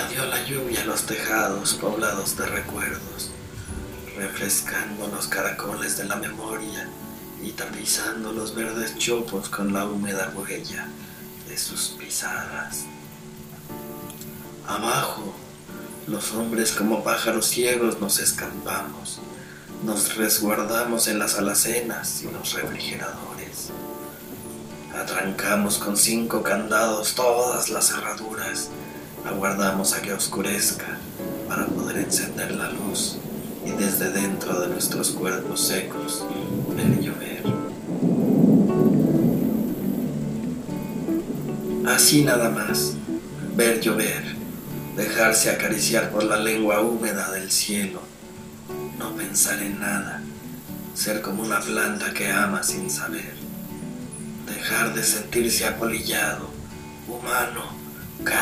La lluvia los tejados poblados de recuerdos, refrescando los caracoles de la memoria y tapizando los verdes chopos con la húmeda huella de sus pisadas. Abajo, los hombres como pájaros ciegos nos escampamos, nos resguardamos en las alacenas y los refrigeradores. Atrancamos con cinco candados todas las cerraduras, aguardamos a que oscurezca para poder encender la luz y desde dentro de nuestros cuerpos secos ver llover. Así nada más, ver llover, dejarse acariciar por la lengua húmeda del cielo, no pensar en nada, ser como una planta que ama sin saber, dejar de sentirse apolillado, humano,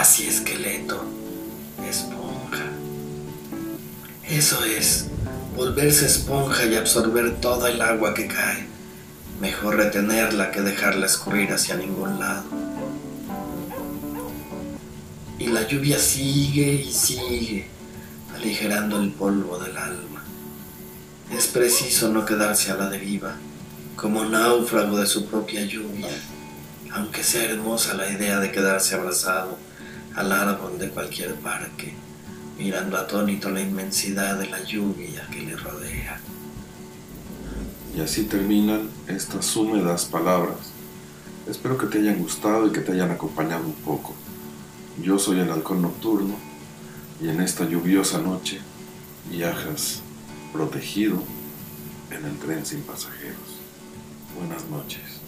casi esqueleto, esponja. Eso es, volverse esponja y absorber toda el agua que cae. Mejor retenerla que dejarla escurrir hacia ningún lado. Y la lluvia sigue y sigue, aligerando el polvo del alma. Es preciso no quedarse a la deriva, como náufrago de su propia lluvia, aunque sea hermosa la idea de quedarse abrazado al árbol de cualquier parque mirando atónito la inmensidad de la lluvia que le rodea. Y así terminan estas húmedas palabras. Espero que te hayan gustado y que te hayan acompañado un poco. Yo soy el halcón nocturno y en esta lluviosa noche viajas protegido en el tren sin pasajeros. Buenas noches.